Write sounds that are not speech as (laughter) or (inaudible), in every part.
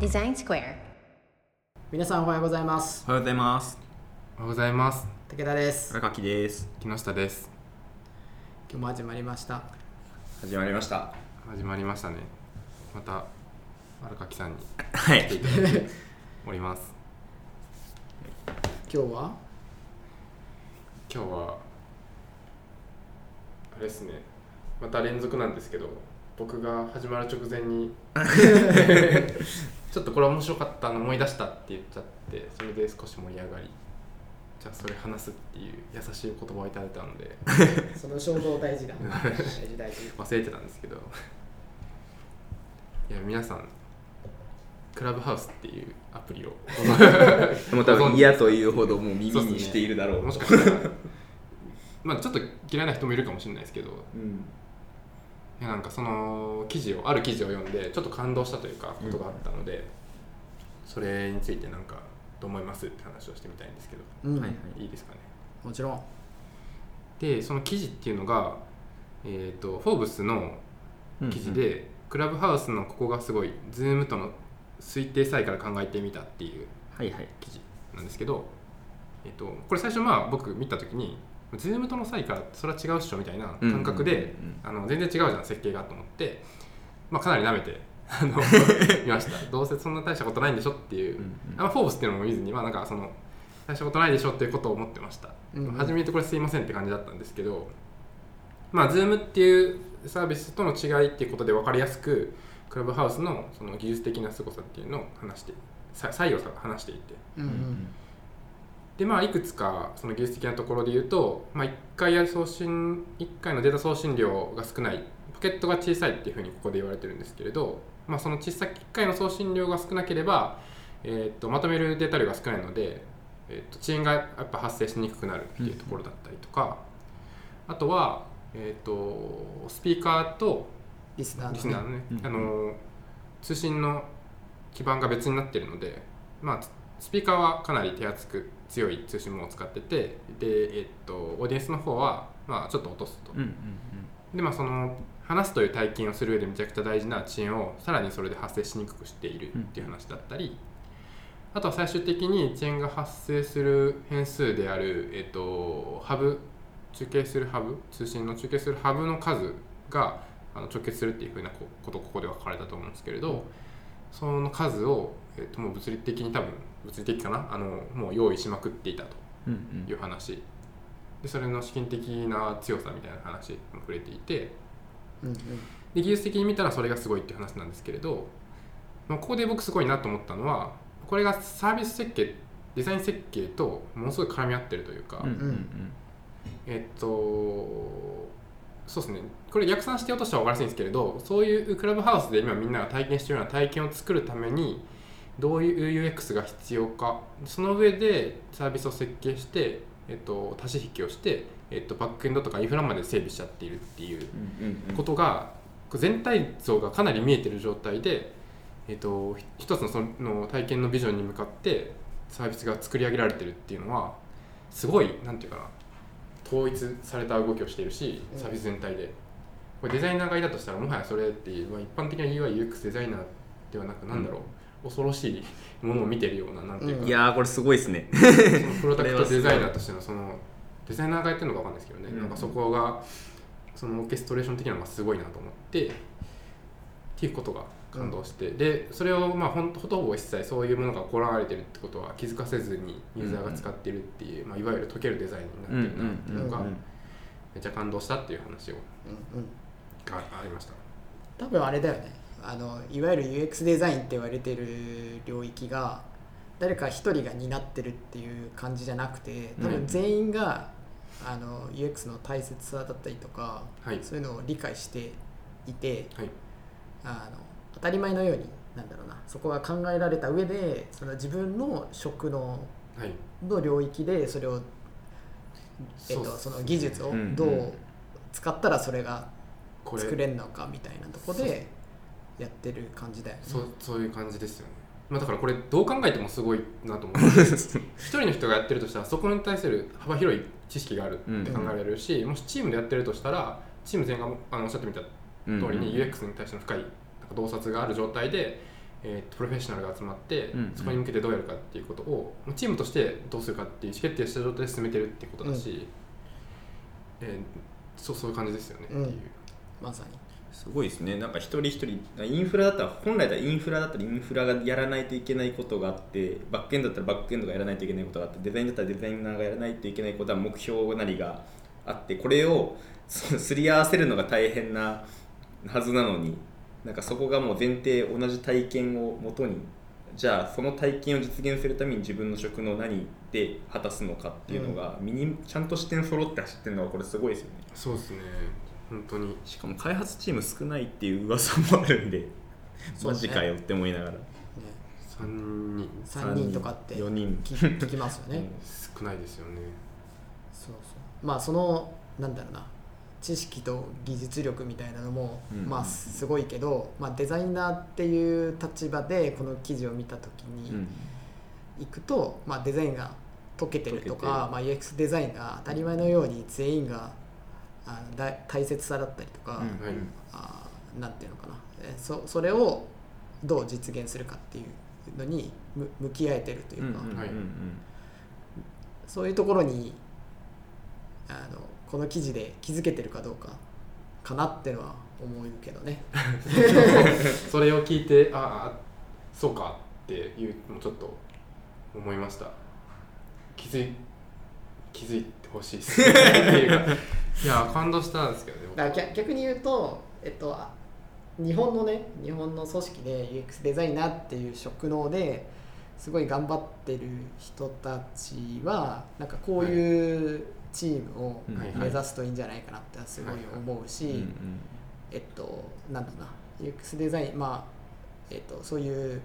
Design Square. 皆さんおはようございますおはようございます。おはようございます。武田です荒垣です。木下です。今日も始まりました始まりました。始まりましたね。また荒垣さんにはい来ていただいております。今日は？今日はあれですね。また連続なんですけど、僕が始まる直前に。(laughs) ちょっとこれ面白かったの思い出したって言っちゃって、それで少し盛り上がり。じゃあそれ話すっていう優しい言葉をいただいたので。(laughs) その衝動大事だ。大事大事。忘れてたんですけど。いや皆さんクラブハウスっていうアプリを。(laughs) もう多分嫌というほどもう耳にしているだろう。もしかしたら。まあちょっと嫌いな人もいるかもしれないですけど。うん。いやなんかその記事をある記事を読んでちょっと感動したというかことがあったので、それについてなんかどう思いますって話をしてみたいんですけど、うん、はいはい。いいですかね。もちろん。でその記事っていうのがえっ、とフォーブスの記事で、クラブハウスのここがすごい Zoom との推定差異から考えてみたっていうはいはい。記事なんですけど、えっとこれ最初まあ僕見た時に Zoom との差異からそれは違うっしょみたいな感覚で、あの全然違うじゃん設計がと思って、まあ、かなり舐めて (laughs) あの (laughs) 見ました。どうせそんな大したことないんでしょっていう、あんまフォーブスっていうのも見ずにまあなんかその大したことないでしょっていうことを思ってました、うんうん。初めてこれすいませんって感じだったんですけどまあ Zoom っていうサービスとの違いっていうことで分かりやすくクラブハウスのその技術的な凄さっていうのを話してさ差異を話していて。うんうんでまあいくつかその技術的なところで言うと、まあ、1回やる送信1回のデータ送信量が少ない。ポケットが小さいっていうふうにここで言われてるんですけれど、まあ、その小さい1回の送信量が少なければ、えー、とまとめるデータ量が少ないので、えー、と遅延がやっぱ発生しにくくなるっていうところだったりとか、あとは、えー、とスピーカーとリスナーのね。リスナーのね、うんあの通信の基盤が別になっているので、まあ、スピーカーはかなり手厚く強い通信網を使っててで、えっと、オーディエンスの方は、まあ、ちょっと落とすと、うんうんでまあその話すという体験をする上でめちゃくちゃ大事な遅延をさらにそれで発生しにくくしているっていう話だったり、あとは最終的に遅延が発生する変数である、えっと、ハブ中継するハブ通信の中継するハブの数があの直結するっていうふうなこことをここでは書かれたと思うんですけれど、その数を、えっと、もう物理的に多分物理的かな？あのもう用意しまくっていたと。うんうん。いう話。でそれの資金的な強さみたいな話にも触れていて。うんうん。で技術的に見たらそれがすごいっていう話なんですけれど、まあ、ここで僕すごいなと思ったのはこれがサービス設計デザイン設計とものすごい絡み合ってるというか、うんうんえっとそうですね。これ逆算して落としたら分かりやすいんですけれどそういうクラブハウスで今みんなが体験しているような体験を作るためにどういう UX が必要か。その上でサービスを設計して、えっと、足し引きをして、えっと、バックエンドとかインフラまで整備しちゃっているっていううんうんうん。ことが全体像がかなり見えてる状態で、えっと、ひ一つのその体験のビジョンに向かってサービスが作り上げられてるっていうのはすごいなんていうかな統一された動きをしているしうんサービス全体で。これデザイナーがいたとしたらもはやそれっていう、まあ、一般的な UIUX デザイナーではなくなんだろう、恐ろしいものを見てるようななんていうか、いやーこれすごいですね。そのプロダクト (laughs) デザイナーとしてのそのデザイナーがやってるのかわかんないですけどね、うん。なんかそこがそのオーケストレーション的なのがすごいなと思ってっていうことが感動して、でそれをまあほんとほとんど一切そういうものが行われてるってことは気づかせずにユーザーが使ってるっていう、まあ、いわゆる解けるデザインになってるなっていうのがうんうん。めっちゃ感動したっていう話をうんうん。がありました。多分あれだよねあのいわゆる UX デザインって言われてる領域が誰か一人が担ってるっていう感じじゃなくて多分全員が、あの UX の大切さだったりとか、はい。そういうのを理解していてはい。あの当たり前のようになんだろうなそこが考えられた上でその自分の職能はい。の領域でそれを、えっと、その技術をうんどう使ったらそれが作れるのかみたいなとこでやってる感じだよね。そうそういう感じですよね、まあ、だからこれどう考えてもすごいなと思って (laughs) 一人の人がやってるとしたらそこに対する幅広い知識があるって考えられるし、もしチームでやってるとしたらチーム全員があのおっしゃってみた通りに UX に対しての深いか洞察がある状態で、えーとプロフェッショナルが集まって、うんうん。そこに向けてどうやるかっていうことをまあチームとしてどうするかっていう意思決定した状態で進めてるってことだし、えーそうそういう感じですよねっていう。まさにすごいですね。なんか一人一人インフラだったら本来だインフラだったらインフラがやらないといけないことがあってバックエンドだったらバックエンドがやらないといけないことがあってデザインだったらデザイナーがやらないといけないことは目標なりがあってこれをそすり合わせるのが大変なはずなのになんかそこがもう前提同じ体験をもとにじゃあその体験を実現するために自分の職の何で果たすのかっていうのが、ミニちゃんと視点揃って走ってるのはこれすごいですよね。そうですね本当に。しかも開発チーム少ないっていう噂もあるんで、ね。マジかよって思いながら。ね3人。3人とかって4人。聞聞きますよね、少ないですよね。そうそう。まあそのなんだろうな。知識と技術力みたいなのも、うん。まあすごいけど、まあ、デザイナーっていう立場でこの記事を見た時にうん。行くと、まあ、デザインが解けてるとか、まあ、UX デザインが当たり前のように全員があ大切さだったりとか、うん。はい。あなんていうのかな。えそそれをどう実現するかっていうのにむ向き合えてるというか、うんはい。そういうところにあのこの記事で気づけてるかどうかかなってのは思うけどね。(laughs) それを聞いてああそうかっていうのもちょっと思いました。気づい気づいてほしいですね。っていや感動したんですけどね僕。だから逆逆に言うと、えっと、あ日本のね日本の組織で UX デザイナーっていう職能ですごい頑張ってる人たちはなんかこういうチームをうん。目指すといいんじゃないかなってすごい思うし、えっとなんだろうな UX デザインまあえっとそういう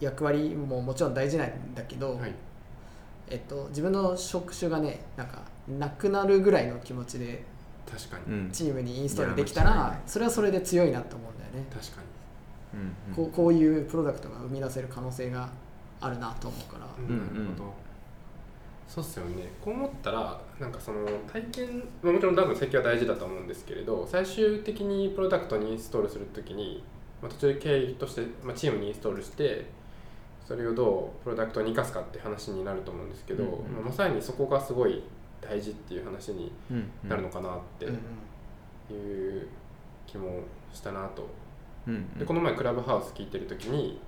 役割ももちろん大事なんだけど、はい。えっと、自分の職種がねなんかなくなるぐらいの気持ちで確かに、うん。チームにインストールできたらそれはそれで強いなと思うんだよね、確かに。うん。こうこういうプロダクトが生み出せる可能性があるなと思うから、うん。なるほど、そうっすよね。こう思ったらなんかその体験まあもちろん多分設計は大事だと思うんですけれど最終的にプロダクトにインストールするときに、まあ、途中経緯として、まあ、チームにインストールしてそれをどうプロダクトに生かすかって話になると思うんですけど、うんうん。まあまさにそこがすごい大事っていう話になるのかなってうんいう気もしたなと。うんうん。でこの前クラブハウス聞いてる時に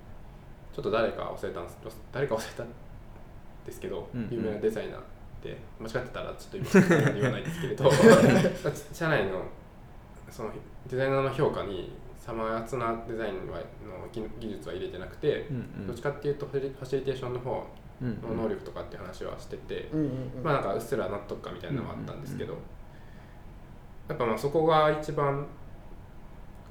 ちょっと誰か忘れたんです。誰か忘れたんですけど、うんうん。有名なデザイナーって間違ってたらちょっと今言わないですけれど (laughs) 社内のそのデザイナーの評価にさまつなデザインはの技技術は入れてなくて、うんうん。どっちかっていうとファシリテーションの方うんの能力とかって話はしてて、うんうんうん。まあなんかうっすら納得感みたいなのはあったんですけど、やっぱまあそこが一番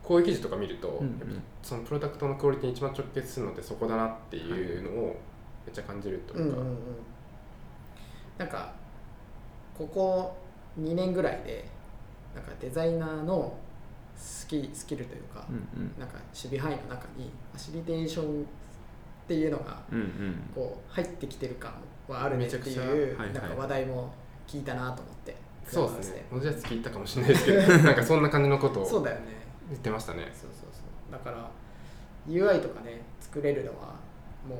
こういう記事とか見ると、うんうん。やっぱそのプロダクトのクオリティに一番直結するのってそこだなっていうのをめっちゃ感じるというか、うんうんうん。なんかここ2年ぐらいでなんかデザイナーのスキスキルというか、うんうん。なんか守備範囲の中にファシリテーションっていうのがこう入ってきてる感はあるねってめちゃくちゃいうはいはい。なんか話題も聞いたなと思ってそうですね。同じやつ聞いたかもしれないですけど (laughs) なんかそんな感じのことを。そうだよね。言ってましたね。そうそうそう。だから UI とかね作れるのはもう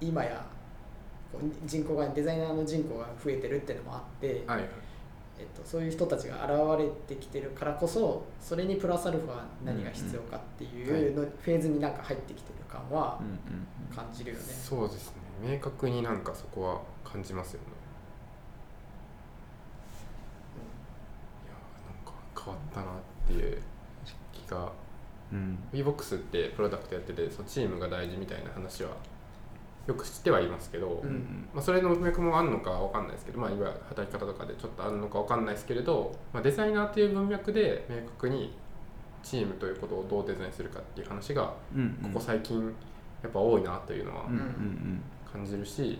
今や人口がデザイナーの人口が増えてるっていうのもあって、はいえっと、そういう人たちが現れてきてるからこそそれにプラスアルファ何が必要かっていうの、フェーズになんか入ってきてる感はうんうん感じるよね。そうですね。明確になんかそこは感じますよね。いやなんか変わったなっていう気が。うん。VBOX ってプロダクトやっててそのチームが大事みたいな話はよく知ってはいますけど、うん。まあ、それの文脈もあるのかわかんないですけど、まあ、いわゆる働き方とかでちょっとあるのかわかんないですけれど、まあ、デザイナーという文脈で明確にチームということをどうデザインするかっていう話がうんここ最近やっぱ多いなというのはうんうん感じるし、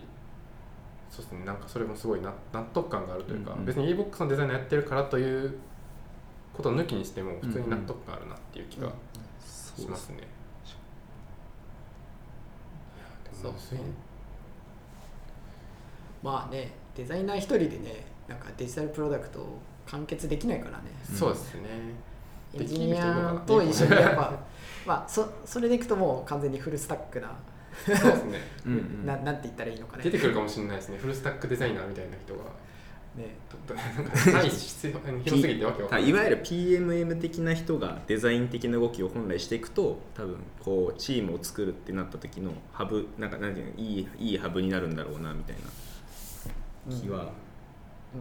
そうですねなんかそれもすごいな納得感があるというか、うんうん別に e-box のデザイナーやってるからということを抜きにしても普通に納得感あるなっていう気がしますね。いやでもむずいねまあねデザイナー一人でねなんかデジタルプロダクトを完結できないからね。そうですね。エンジニアと一緒にやっぱ (laughs) まあそそれでいくともう完全にフルスタックなそうですね。うんうんななんて言ったらいいのかね。出てくるかもしれないですね。フルスタックデザイナーみたいな人がねどどなんか範囲必要広すぎてわけわかんない。いわゆる PMM 的な人がデザイン的な動きを本来していくと多分こうチームを作るってなった時のハブなんかなんていうのいいいいハブになるんだろうなみたいな気は、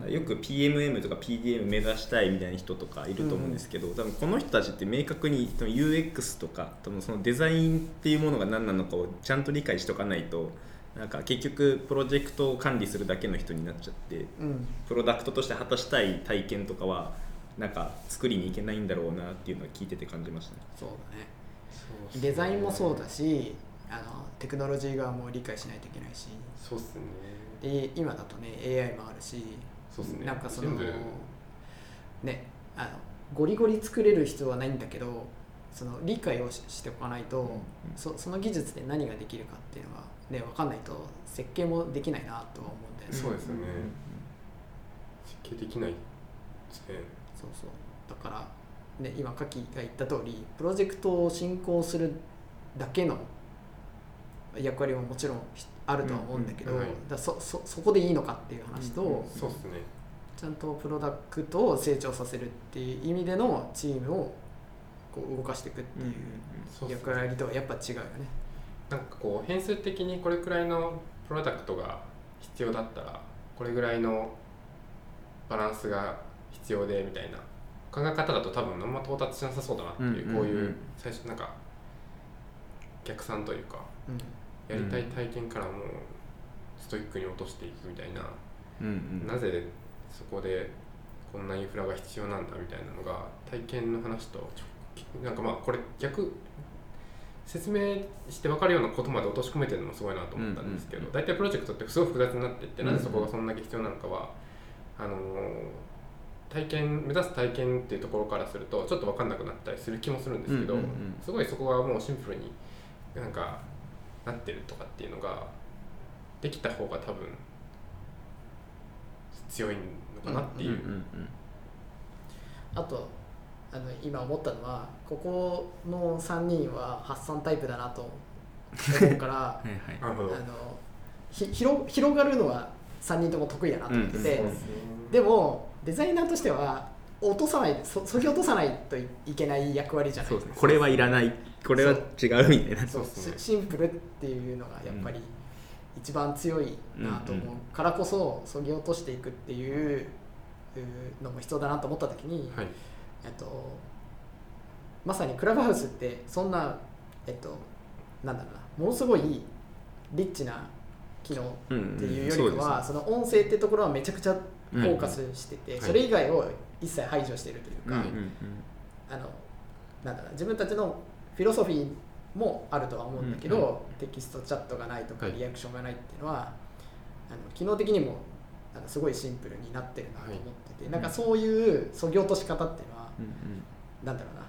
うん。よく PMM とか PDM 目指したいみたいな人とかいると思うんですけど、多分この人たちって明確に UX とか多分そのデザインっていうものが何なのかをちゃんと理解しておかないとなんか結局プロジェクトを管理するだけの人になっちゃってうん。プロダクトとして果たしたい体験とかはなんか作りにいけないんだろうなっていうのは聞いてて感じましたね。そうだね。そうデザインもそうだしあのテクノロジー側も理解しないといけないし。そうっすね。で今だとね AI もあるしそうっすね。なんかそのねあのゴリゴリ作れる必要はないんだけどその理解をししておかないと、うん。そその技術で何ができるかっていうのがね分かんないと設計もできないなとは思うんだよね。そうですよね。設計できないですね。そうそう。だから、ね、今カキが言った通りプロジェクトを進行するだけの役割ももちろんひあるとは思うんだけど、うんうんはいだそそそこでいいのかっていう話と、うんうん。そうっすね。ちゃんとプロダクトを成長させるっていう意味でのチームをこう動かしていくっていう役割とはやっぱ違うよね。なんかこう変数的にこれくらいのプロダクトが必要だったらこれぐらいのバランスが必要でみたいな考え方だと多分あんま到達しなさそうだなっていう,、こういう最初なんか逆算というかうんやりたい体験からもうストイックに落としていくみたいな、うんうん。なぜそこでこんなインフラが必要なんだみたいなのが体験の話となんかまあこれ逆説明して分かるようなことまで落とし込めてるのもすごいなと思ったんですけど、うんうんうん。大体プロジェクトってすごい複雑になっていって、なぜそこがそんだけ必要なのかはあのー体験目指す体験っていうところからするとちょっと分かんなくなったりする気もするんですけど、うんうんうん。すごいそこがもうシンプルになんかなってるとかっていうのができた方が多分強いのかなっていう。うんうん。あとあの今思ったのはここの3人は発散タイプだなと思うから (laughs) はいあのひ広広がるのは3人とも得意だなと思ってて、うんでもデザイナーとしては落とさないそそぎ落とさないといいけない役割じゃない。そうですね。これはいらない。これは違うみたいな。そう。そう。シシンプルっていうのがやっぱり一番強いなと思うからこそそぎ落としていくっていううのも必要だなと思った時に、はいえっと、まさにクラブハウスってそんな、えっと、なんだろうなものすごいリッチな機能っていうよりかは、その音声ってところはめちゃくちゃフォーカスしてて、うん。それ以外を一切排除してるというか、うんうんあのなんだろうな自分たちのフィロソフィーもあるとは思うんだけど、うんうテキストチャットがないとかはい。リアクションがないっていうのは、あの機能的にもなんかすごいシンプルになってるなと思ってて、なんかそういうそぎ落とし方っていうのは、うんなんだろうな。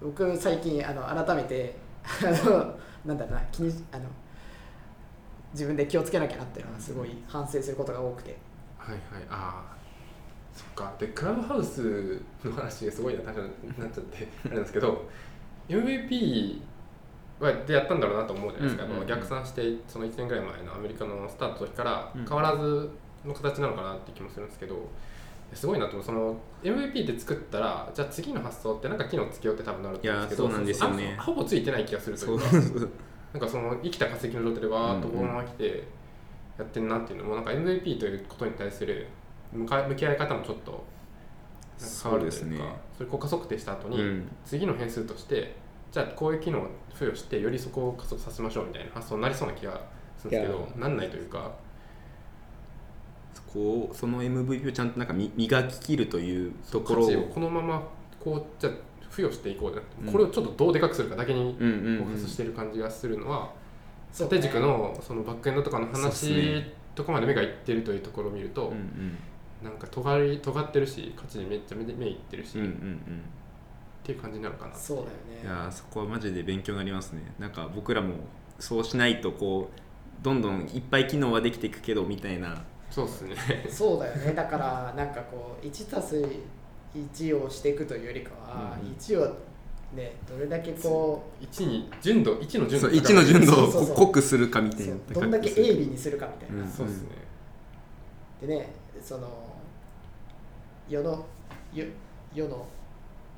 僕最近あの改めてあのなんだろうな。気にあの自分で気をつけなきゃなっていうのはすごい反省することが多くて。はいはい。ああそっか。でクラブハウスの話がすごいな。単純になっちゃって (laughs) あれなんですけど MVP はでやったんだろうなと思うじゃないですか、うんうんうん逆算してその1年ぐらい前のアメリカのスタートの時からうん。変わらずの形なのかなって気もするんですけどすごいなと思う。その MVP って作ったらじゃあ次の発想ってなんか機能つけようって多分なると思うんですけどそうなんですよね。あほぼついてない気がするといそううかなんかその生きた化石の状態でわーっとこのまま来てやってんなっていうのもなんか MVP ということに対する向か向き合い方もちょっと変わるというかそうですね。それ効果測定した後に、うん。次の変数としてじゃあこういう機能を付与してよりそこを加速させましょうみたいな発想になりそうな気がするんですけどなんないというか。そこをその MVP をちゃんとなんかみ磨き切るというところを価値をこのままこうじゃあ付与していこうじゃなくて、うん。これをちょっとどうでかくするかだけにうんうんうんフォーカスしてる感じがするのは、そう縦軸のそのバックエンドとかの話ね。とかまで目がいってるというところを見ると、うんうんなんか尖り尖ってるし価値にめっちゃ目目いってるし、っうんうんうん。ていう感じなのかなそうだよいねやーそこはマジで勉強になりますね。なんか僕らもそうしないとこうどんどんいっぱい機能はできていくけどみたいなそうっすね。そうだよね。だからなんかこう1たす1をしていくというよりかは、うんうん。1をねどれだけこ1に純度1の純度そう1の純度を濃くするかみたういな。どんだけ鋭利にするかみたいな、うん。そうですね。でねその世の世世の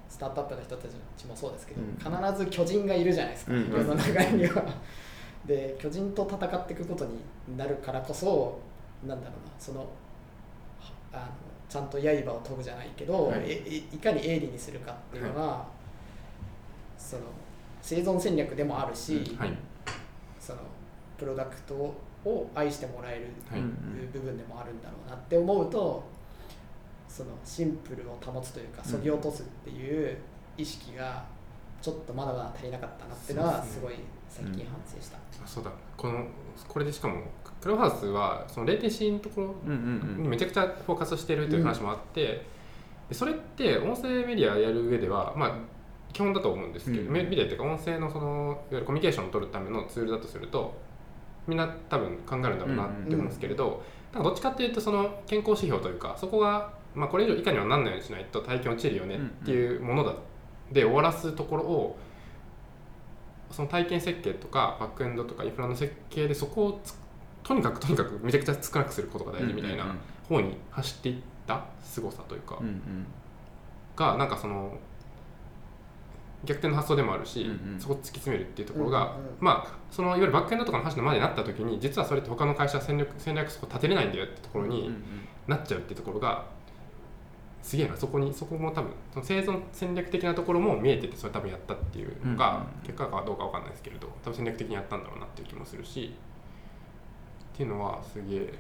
スタートアップの人たちもそうですけど、うん。必ず巨人がいるじゃないですか、うん。世の中には。で巨人と戦っていくことになるからこそなんだろうなそのはあのちゃんと刃を研ぐじゃないけど、はい。えいいかに鋭利にするかっていうのが、その生存戦略でもあるし、はい。そのプロダクトを愛してもらえるはい。部分でもあるんだろうなって思うとそのシンプルを保つというかうん。そぎ落とすっていう意識がちょっとまだまだ足りなかったなっていうのはすごい最近反省した。あそうだ。このこれでしかもクラブハウスはそのレイテンシーのところにめちゃくちゃフォーカスしてるという話もあって、でそれって音声メディアやる上ではまあ基本だと思うんですけど、うんメメディアっていうか音声のそのいわゆるコミュニケーションを取るためのツールだとするとみんな多分考えるんだろうなって思うんですけれど、なんかどっちかっていうとその健康指標というかそこが、まあ、これ以上以下にはなんないようにしないと体験落ちるよねっていうものだで終わらすところをその体験設計とかバックエンドとかインフラの設計でそこをつとにかくとにかくめちゃくちゃ少なくすることが大事みたいな方に走っていった凄さというか、うんうん。がなんかその逆転の発想でもあるし、うんうん。そこを突き詰めるっていうところが、うんうん。まあそのいわゆるバックエンドとかの話のまでになった時に実はそれって他の会社は戦略戦略そこ立てれないんだよってところになっちゃうっていうところがすげえなそこにそこも多分その生存戦略的なところも見えててそれ多分やったっていうのが、うんうん。結果かどうかわかんないですけれど多分戦略的にやったんだろうなっていう気もするしっていうのはすげえ。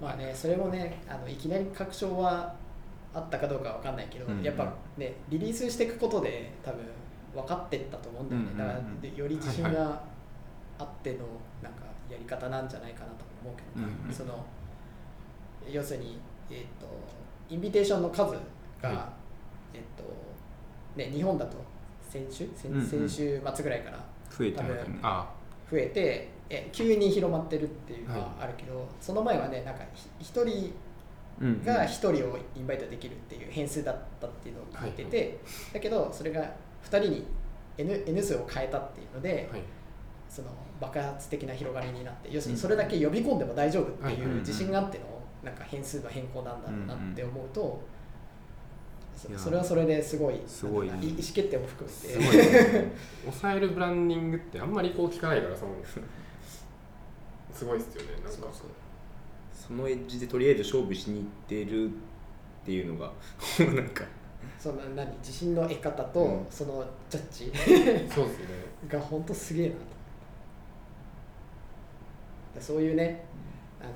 まあねそれもねあのいきなり確証はあったかどうかわかんないけど、うんうん。やっぱねリリースしていくことで多分分かってったと思うんだよね、うんうんうん。だからでより自信はいがあってのなんかやり方なんじゃないかなと思うけどね、うんうん。その要するに、えー、とインビテーションの数が、はえっ、とね日本だと先週？先週末ぐらいから増えて増えてえ急に広まってるっていうのはあるけど、その前はねなんかひ一人が1人をインバイトできるっていう変数だったっていうのを聞いてて、だけどそれが2人に N, N 数を変えたっていうので、はい。その爆発的な広がりになって要するにそれだけ呼び込んでも大丈夫ってはいいう自信があってのなんか変数の変更なんだろうなって思うと、それはそれですごいすごい。なんか意思決定も含めて。すごいね。(laughs) 抑えるブランディングってあんまりこう聞かないからそのすごいですよね。なんか。そうそう。そのエッジでとりあえず勝負しに行ってるっていうのが (laughs) なんか。その何？自信の得方と、うん。そのジャッジ。そうですね。が本当すげえなと。でそういうねあの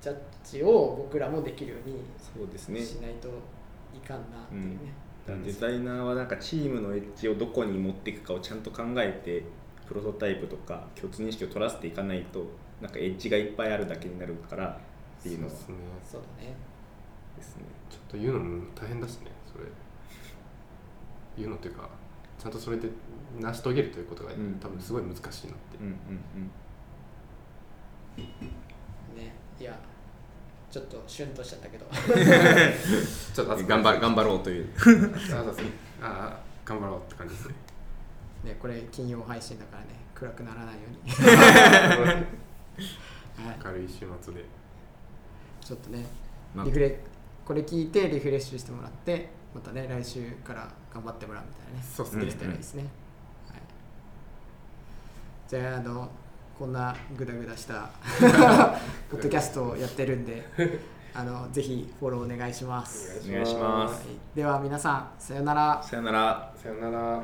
ジャッジを僕らもできるようにそうですね。しないといかんなっていうね、だからデザイナーはなんかチームのエッジをどこに持っていくかをちゃんと考えてプロトタイプとか共通認識を取らせていかないとなんかエッジがいっぱいあるだけになるからっていうのはそうですね。そうだねですね。ちょっと言うのも大変だしねそれ。言うのというかちゃんとそれで成し遂げるということがうん。多分すごい難しいなって、うんうんねいやちょっとシュンとしちゃったけど。(laughs) ちょっと頑張頑張ろうという。あああ頑張ろうって感じですね。ねこれ金曜配信だからね暗くならないように、(laughs) (laughs) はい、明るい週末で。ちょっとねまあ。リフレこれ聞いてリフレッシュしてもらってまたね来週から頑張ってもらうみたいなねそうっすね。できたらいいですね、はい、じゃああのこんなグダグダした (laughs) ポッドキャストをやってるんで (laughs) あのぜひフォローお願いします。お願いします。はい。では皆さんさようなら。さよなら。さよなら